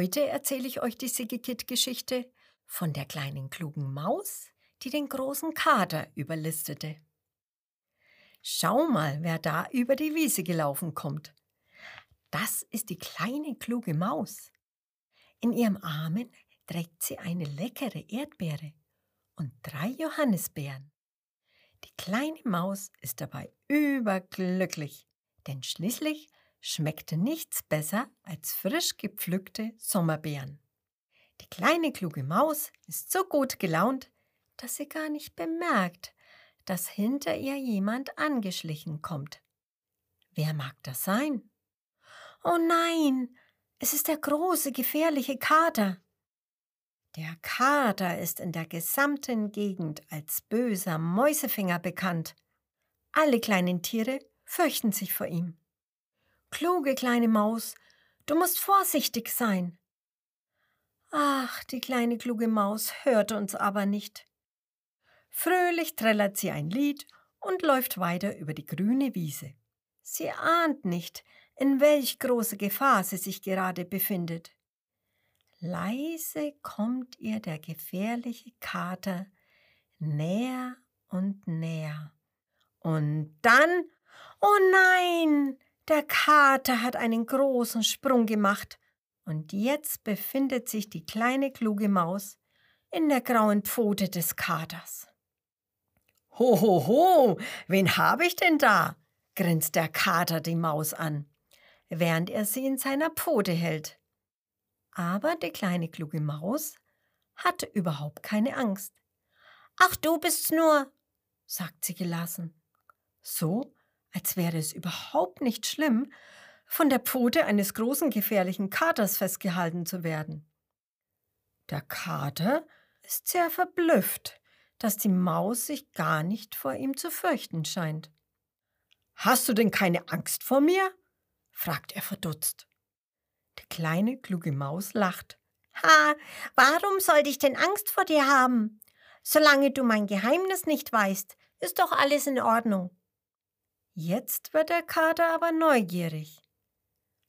Heute erzähle ich euch die Sigikit-Geschichte von der kleinen klugen Maus, die den großen Kater überlistete. Schau mal, wer da über die Wiese gelaufen kommt. Das ist die kleine kluge Maus. In ihrem Armen trägt sie eine leckere Erdbeere und drei Johannisbeeren. Die kleine Maus ist dabei überglücklich, denn schließlich schmeckte nichts besser als frisch gepflückte Sommerbeeren. Die kleine kluge Maus ist so gut gelaunt, dass sie gar nicht bemerkt, dass hinter ihr jemand angeschlichen kommt. Wer mag das sein? Oh nein, es ist der große, gefährliche Kater. Der Kater ist in der gesamten Gegend als böser Mäusefinger bekannt. Alle kleinen Tiere fürchten sich vor ihm. Kluge kleine Maus, du musst vorsichtig sein. Ach, die kleine kluge Maus hört uns aber nicht. Fröhlich trällert sie ein Lied und läuft weiter über die grüne Wiese. Sie ahnt nicht, in welch große Gefahr sie sich gerade befindet. Leise kommt ihr der gefährliche Kater näher und näher. Und dann, oh nein, der Kater hat einen großen Sprung gemacht, und jetzt befindet sich die kleine kluge Maus in der grauen Pfote des Katers. Ho, ho, ho, wen habe ich denn da? grinst der Kater die Maus an, während er sie in seiner Pfote hält. Aber die kleine kluge Maus hatte überhaupt keine Angst. Ach, du bist's nur, sagt sie gelassen. So, als wäre es überhaupt nicht schlimm, von der Pfote eines großen gefährlichen Katers festgehalten zu werden. Der Kater ist sehr verblüfft, dass die Maus sich gar nicht vor ihm zu fürchten scheint. Hast du denn keine Angst vor mir? fragt er verdutzt. Die kleine kluge Maus lacht. Ha, warum sollte ich denn Angst vor dir haben? Solange du mein Geheimnis nicht weißt, ist doch alles in Ordnung. Jetzt wird der Kater aber neugierig.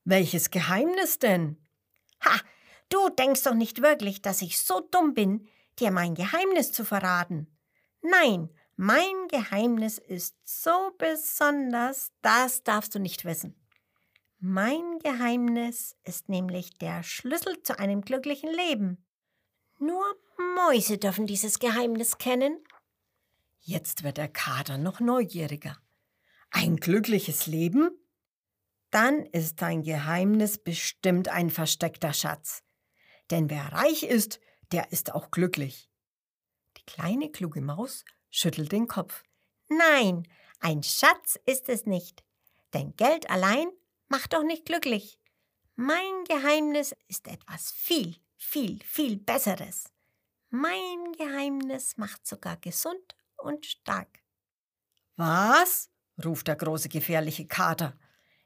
Welches Geheimnis denn? Ha, du denkst doch nicht wirklich, dass ich so dumm bin, dir mein Geheimnis zu verraten. Nein, mein Geheimnis ist so besonders, das darfst du nicht wissen. Mein Geheimnis ist nämlich der Schlüssel zu einem glücklichen Leben. Nur Mäuse dürfen dieses Geheimnis kennen. Jetzt wird der Kater noch neugieriger. Ein glückliches Leben? Dann ist dein Geheimnis bestimmt ein versteckter Schatz. Denn wer reich ist, der ist auch glücklich. Die kleine kluge Maus schüttelt den Kopf. Nein, ein Schatz ist es nicht. Denn Geld allein macht doch nicht glücklich. Mein Geheimnis ist etwas viel, viel, viel Besseres. Mein Geheimnis macht sogar gesund und stark. Was? Ruft der große gefährliche Kater.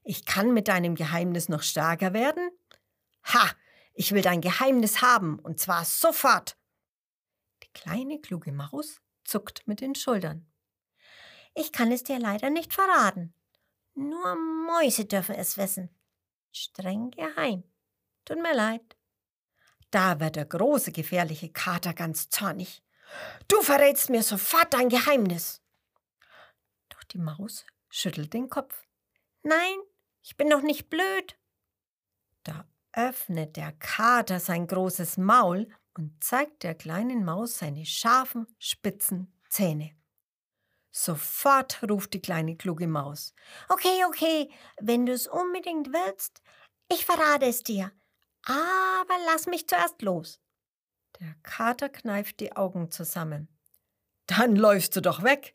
Ich kann mit deinem Geheimnis noch stärker werden? Ha! Ich will dein Geheimnis haben, und zwar sofort. Die kleine kluge Maus zuckt mit den Schultern. Ich kann es dir leider nicht verraten. Nur Mäuse dürfen es wissen. Streng geheim. Tut mir leid. Da wird der große gefährliche Kater ganz zornig. Du verrätst mir sofort dein Geheimnis. Die Maus schüttelt den Kopf. Nein, ich bin doch nicht blöd. Da öffnet der Kater sein großes Maul und zeigt der kleinen Maus seine scharfen, spitzen Zähne. Sofort ruft die kleine kluge Maus. Okay, okay, wenn du es unbedingt willst, ich verrate es dir. Aber lass mich zuerst los. Der Kater kneift die Augen zusammen. Dann läufst du doch weg.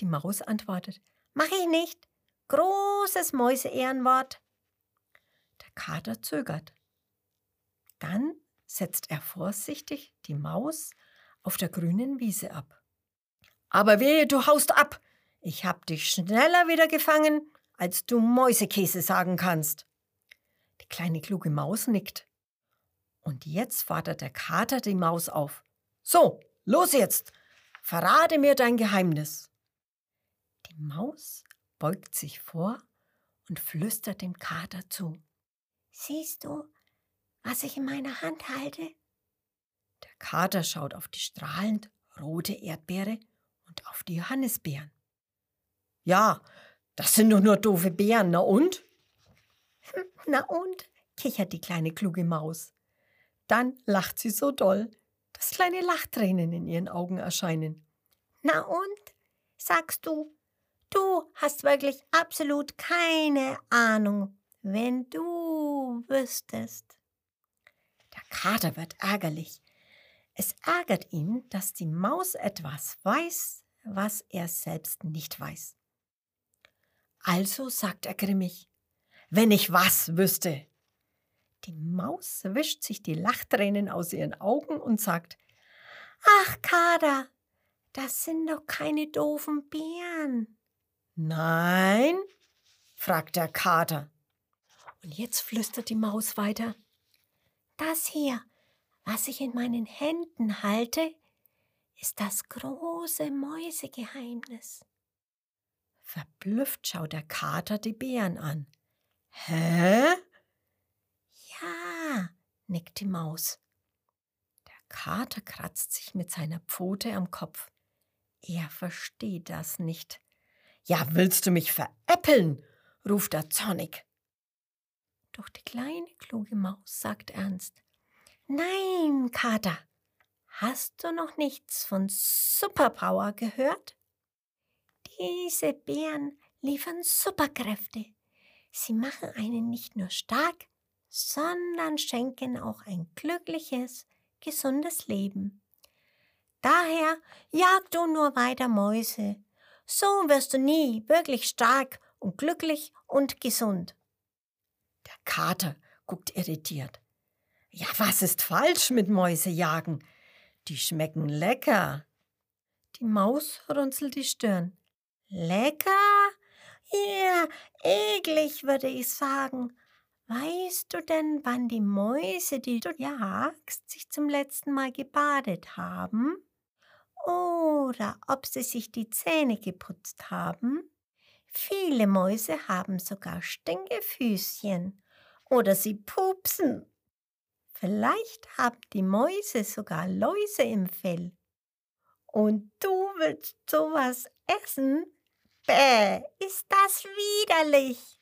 Die Maus antwortet. Mach ich nicht. Großes Mäuse-Ehrenwort. Der Kater zögert. Dann setzt er vorsichtig die Maus auf der grünen Wiese ab. Aber wehe, du haust ab! Ich hab dich schneller wieder gefangen, als du Mäusekäse sagen kannst. Die kleine kluge Maus nickt. Und jetzt fordert der Kater die Maus auf. So, los jetzt! Verrate mir dein Geheimnis. Maus beugt sich vor und flüstert dem Kater zu. Siehst du, was ich in meiner Hand halte? Der Kater schaut auf die strahlend rote Erdbeere und auf die Johannisbeeren. Ja, das sind doch nur doofe Beeren, na und? Na und? kichert die kleine kluge Maus. Dann lacht sie so doll, dass kleine Lachtränen in ihren Augen erscheinen. Na und? sagst du, du hast wirklich absolut keine Ahnung, wenn du wüsstest. Der Kater wird ärgerlich. Es ärgert ihn, dass die Maus etwas weiß, was er selbst nicht weiß. Also sagt er grimmig, wenn ich was wüsste. Die Maus wischt sich die Lachtränen aus ihren Augen und sagt, Ach, Kader, das sind doch keine doofen Beeren. Nein? fragt der Kater. Und jetzt flüstert die Maus weiter. Das hier, was ich in meinen Händen halte, ist das große Mäusegeheimnis. Verblüfft schaut der Kater die Bären an. Hä? Ja, nickt die Maus. Der Kater kratzt sich mit seiner Pfote am Kopf. Er versteht das nicht. Ja, willst du mich veräppeln? ruft er zornig. Doch die kleine kluge Maus sagt ernst. Nein, Kater, hast du noch nichts von Superpower gehört? Diese Beeren liefern Superkräfte. Sie machen einen nicht nur stark, sondern schenken auch ein glückliches, gesundes Leben. Daher jag du nur weiter Mäuse. So wirst du nie wirklich stark und glücklich und gesund. Der Kater guckt irritiert. Ja, was ist falsch mit Mäusejagen? Die schmecken lecker. Die Maus runzelt die Stirn. Lecker? Ja, eklig, würde ich sagen. Weißt du denn, wann die Mäuse, die du jagst, sich zum letzten Mal gebadet haben? Oder ob sie sich die Zähne geputzt haben? Viele Mäuse haben sogar Stinkefüßchen. Oder sie pupsen. Vielleicht haben die Mäuse sogar Läuse im Fell. Und du willst sowas essen? Bäh, ist das widerlich.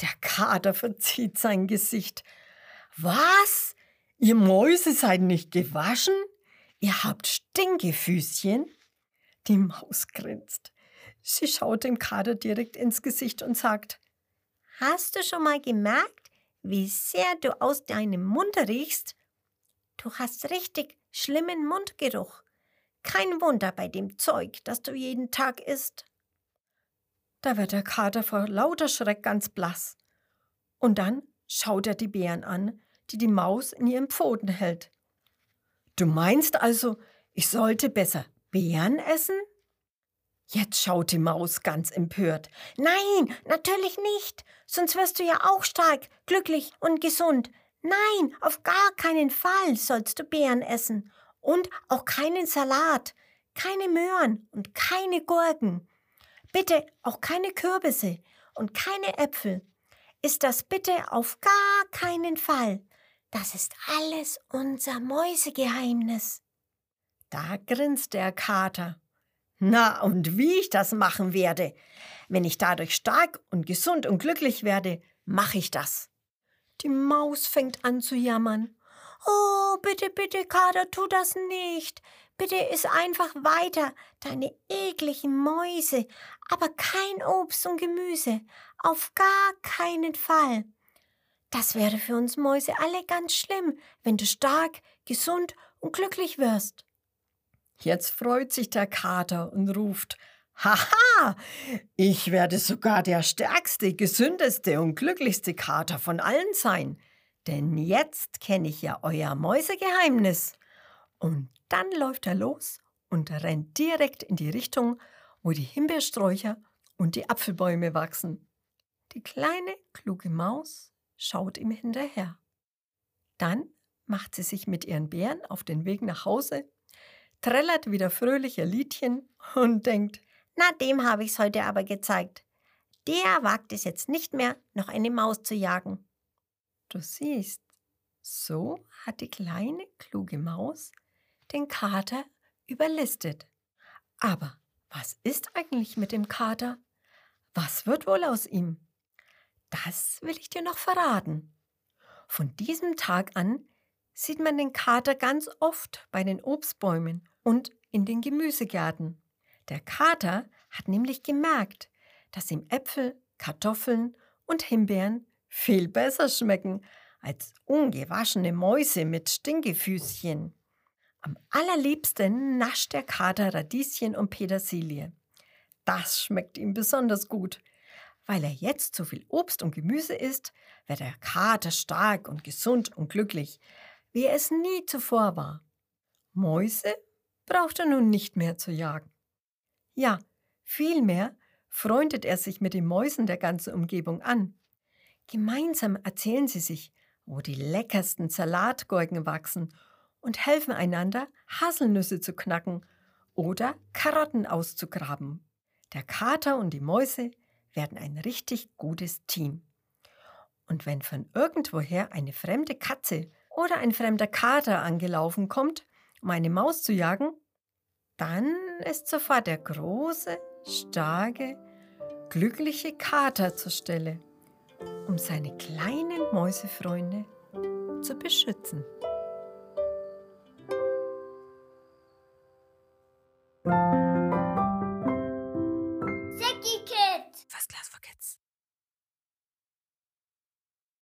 Der Kater verzieht sein Gesicht. Was? Ihr Mäuse seid nicht gewaschen? Ihr habt Stinkefüßchen? Die Maus grinst. Sie schaut dem Kater direkt ins Gesicht und sagt, Hast du schon mal gemerkt, wie sehr du aus deinem Mund riechst? Du hast richtig schlimmen Mundgeruch. Kein Wunder bei dem Zeug, das du jeden Tag isst. Da wird der Kater vor lauter Schreck ganz blass. Und dann schaut er die Bären an, die die Maus in ihren Pfoten hält. Du meinst also, ich sollte besser Beeren essen? Jetzt schaut die Maus ganz empört. Nein, natürlich nicht. Sonst wirst du ja auch stark, glücklich und gesund. Nein, auf gar keinen Fall sollst du Beeren essen. Und auch keinen Salat, keine Möhren und keine Gurken. Bitte auch keine Kürbisse und keine Äpfel. Ist das bitte auf gar keinen Fall. Das ist alles unser Mäusegeheimnis. Da grinst der Kater. Na, und wie ich das machen werde. Wenn ich dadurch stark und gesund und glücklich werde, mache ich das. Die Maus fängt an zu jammern. Oh, bitte, bitte, Kater, tu das nicht. Bitte iss einfach weiter, deine ekligen Mäuse, aber kein Obst und Gemüse, auf gar keinen Fall. Das wäre für uns Mäuse alle ganz schlimm, wenn du stark, gesund und glücklich wirst. Jetzt freut sich der Kater und ruft Haha, ich werde sogar der stärkste, gesündeste und glücklichste Kater von allen sein, denn jetzt kenne ich ja euer Mäusegeheimnis. Und dann läuft er los und rennt direkt in die Richtung, wo die Himbeersträucher und die Apfelbäume wachsen. Die kleine, kluge Maus schaut ihm hinterher. Dann macht sie sich mit ihren Bären auf den Weg nach Hause, trällert wieder fröhliche Liedchen und denkt, na, dem habe ich's heute aber gezeigt. Der wagt es jetzt nicht mehr, noch eine Maus zu jagen. Du siehst, So hat die kleine kluge Maus den Kater überlistet. Aber was ist eigentlich mit dem Kater? Was wird wohl aus ihm? Das will ich dir noch verraten. Von diesem Tag an sieht man den Kater ganz oft bei den Obstbäumen und in den Gemüsegärten. Der Kater hat nämlich gemerkt, dass ihm Äpfel, Kartoffeln und Himbeeren viel besser schmecken als ungewaschene Mäuse mit Stinkefüßchen. Am allerliebsten nascht der Kater Radieschen und Petersilie. Das schmeckt ihm besonders gut. Weil er jetzt so viel Obst und Gemüse isst, wird der Kater stark und gesund und glücklich, wie er es nie zuvor war. Mäuse braucht er nun nicht mehr zu jagen. Ja, vielmehr freundet er sich mit den Mäusen der ganzen Umgebung an. Gemeinsam erzählen sie sich, wo die leckersten Salatgurken wachsen und helfen einander, Haselnüsse zu knacken oder Karotten auszugraben. Der Kater und die Mäuse werden ein richtig gutes Team. Und wenn von irgendwoher eine fremde Katze oder ein fremder Kater angelaufen kommt, um eine Maus zu jagen, dann ist sofort der große, starke, glückliche Kater zur Stelle, um seine kleinen Mäusefreunde zu beschützen.